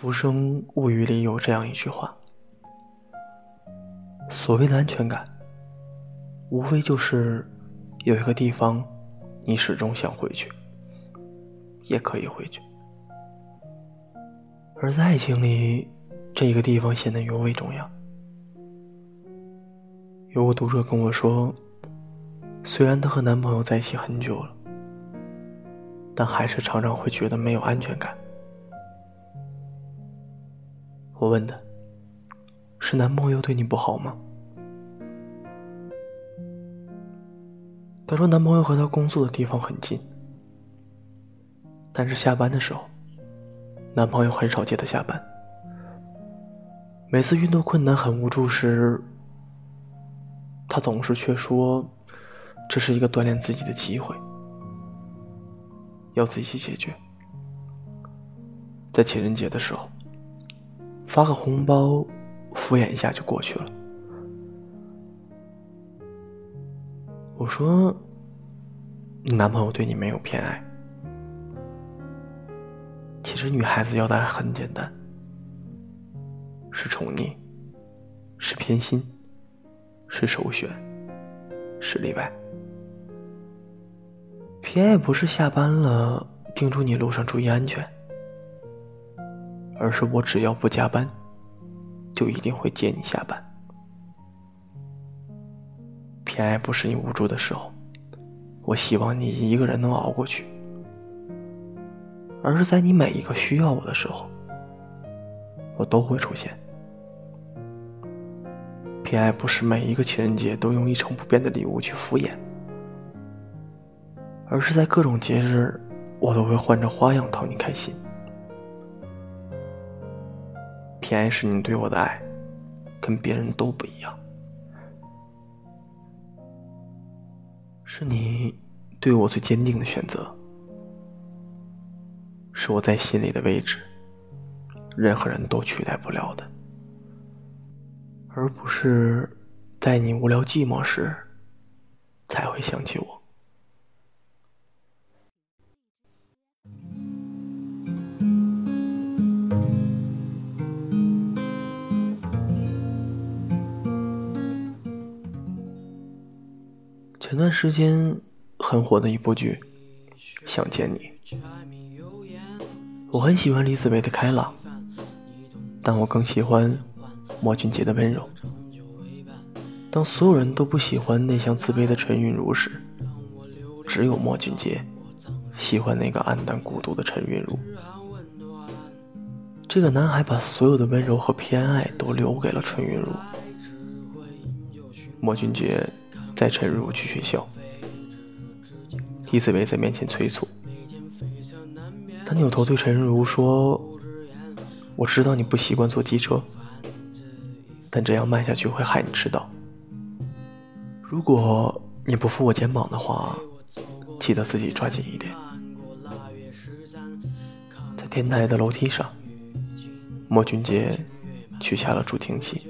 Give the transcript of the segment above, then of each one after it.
浮生物语里有这样一句话：所谓的安全感，无非就是有一个地方你始终想回去，也可以回去。而在爱情里，这个地方显得尤为重要。有个读者跟我说，虽然她和男朋友在一起很久了，但还是常常会觉得没有安全感。我问他：“是男朋友对你不好吗？”他说：“男朋友和他工作的地方很近，但是下班的时候，男朋友很少接她下班。每次遇到困难很无助时，他总是却说这是一个锻炼自己的机会，要自己解决。在情人节的时候。”发个红包，敷衍一下就过去了。我说，你男朋友对你没有偏爱。其实女孩子要的爱很简单，是宠溺，是偏心，是首选，是例外。偏爱不是下班了叮嘱你路上注意安全。而是我只要不加班，就一定会接你下班。偏爱不是你无助的时候，我希望你一个人能熬过去，而是在你每一个需要我的时候，我都会出现。偏爱不是每一个情人节都用一成不变的礼物去敷衍，而是在各种节日，我都会换着花样讨你开心。偏爱是你对我的爱，跟别人都不一样，是你对我最坚定的选择，是我在心里的位置，任何人都取代不了的，而不是在你无聊寂寞时才会想起我。前段时间很火的一部剧《想见你》，我很喜欢李子维的开朗，但我更喜欢莫俊杰的温柔。当所有人都不喜欢内向自卑的陈韵如时，只有莫俊杰喜欢那个黯淡孤独的陈韵如。这个男孩把所有的温柔和偏爱都留给了陈韵如，莫俊杰。再陈如去学校，李子维在面前催促。他扭头对陈如说：“我知道你不习惯坐机车，但这样慢下去会害你迟到。如果你不扶我肩膀的话，记得自己抓紧一点。”在天台的楼梯上，莫俊杰取下了助听器，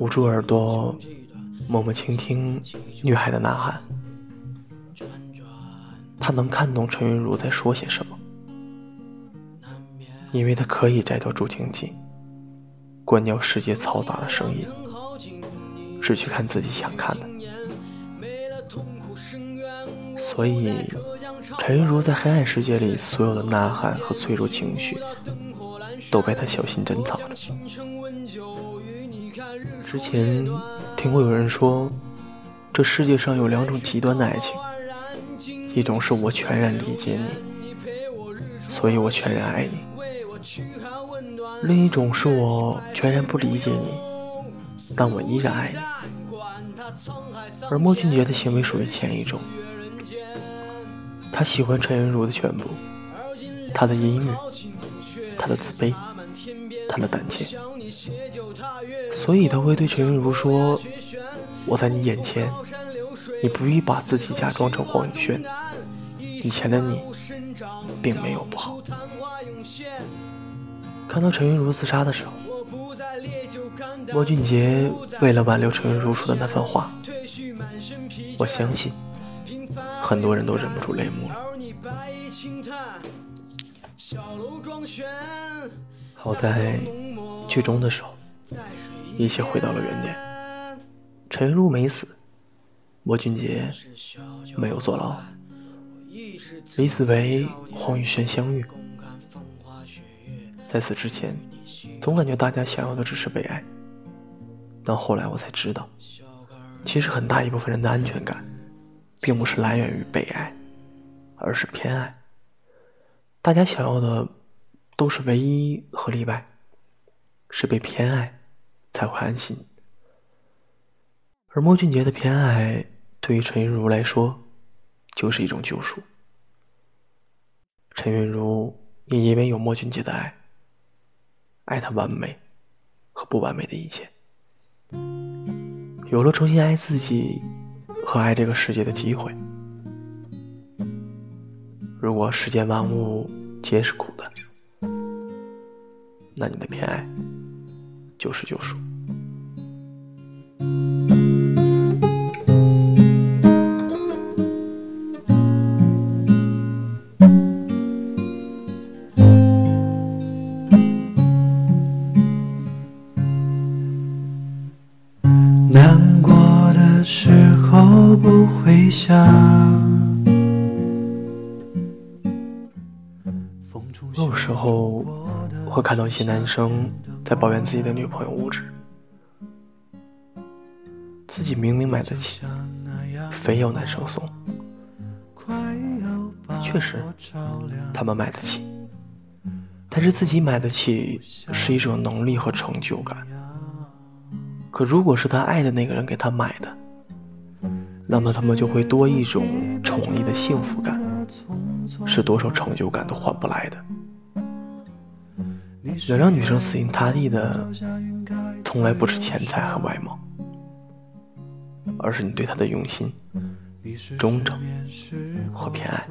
捂住耳朵。默默倾听女孩的呐喊，他能看懂陈韵如在说些什么，因为他可以摘掉助听器，关掉世界嘈杂的声音，只去看自己想看的。所以，陈韵如在黑暗世界里所有的呐喊和脆弱情绪，都被他小心珍藏着。之前。听过有人说，这世界上有两种极端的爱情，一种是我全然理解你，所以我全然爱你；另一种是我全然不理解你，但我依然爱你。而莫俊杰的行为属于前一种，他喜欢陈云如的全部，他的音乐，他的自卑。他的胆怯，所以他会对陈韵如说：“我在你眼前，你不必把自己假装成黄宇轩。以前的你，并没有不好。”看到陈韵如自杀的时候，莫俊杰为了挽留陈韵如说的那番话，我相信很多人都忍不住泪目了。好在剧中的时候，一切回到了原点。陈云如没死，莫俊杰没有坐牢，李子维、黄宇轩相遇。在此之前，总感觉大家想要的只是被爱，但后来我才知道，其实很大一部分人的安全感，并不是来源于被爱，而是偏爱。大家想要的都是唯一和例外，是被偏爱才会安心。而莫俊杰的偏爱，对于陈云如来说，就是一种救赎。陈云如也因为有莫俊杰的爱。爱他完美和不完美的一切，有了重新爱自己和爱这个世界的机会。如果世间万物皆是苦的，那你的偏爱就是救赎。有时候会看到一些男生在抱怨自己的女朋友物质，自己明明买得起，非要男生送。确实，他们买得起，但是自己买得起是一种能力和成就感。可如果是他爱的那个人给他买的，那么他们就会多一种宠溺的幸福感，是多少成就感都换不来的。能让女生死心塌地的，从来不是钱财和外貌，而是你对她的用心、忠诚和偏爱。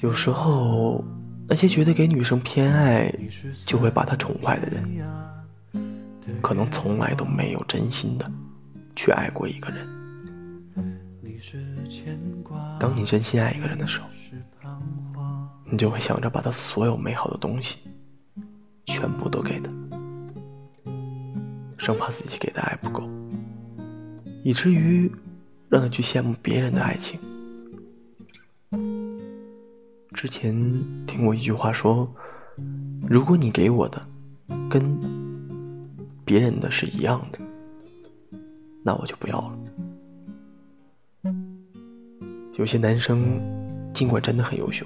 有时候，那些觉得给女生偏爱就会把她宠坏的人，可能从来都没有真心的去爱过一个人。当你真心爱一个人的时候。你就会想着把他所有美好的东西全部都给他，生怕自己给的爱不够，以至于让他去羡慕别人的爱情。之前听过一句话说：“如果你给我的跟别人的是一样的，那我就不要了。”有些男生尽管真的很优秀。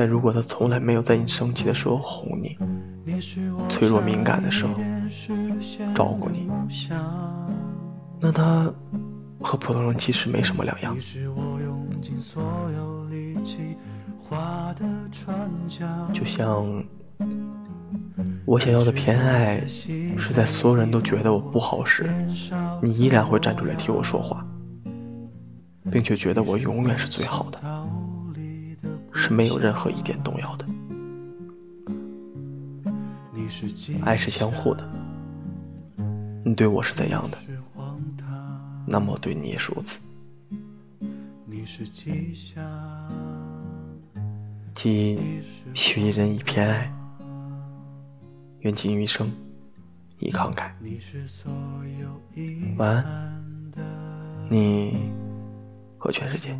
但如果他从来没有在你生气的时候哄你，脆弱敏感的时候照顾你，那他和普通人其实没什么两样。就像我想要的偏爱，是在所有人都觉得我不好时，你依然会站出来替我说话，并且觉得我永远是最好的。是没有任何一点动摇的，爱是相互的。你对我是怎样的，那么我对你也是如此。即许一人以偏爱，愿尽余生以慷慨。晚安，你和全世界。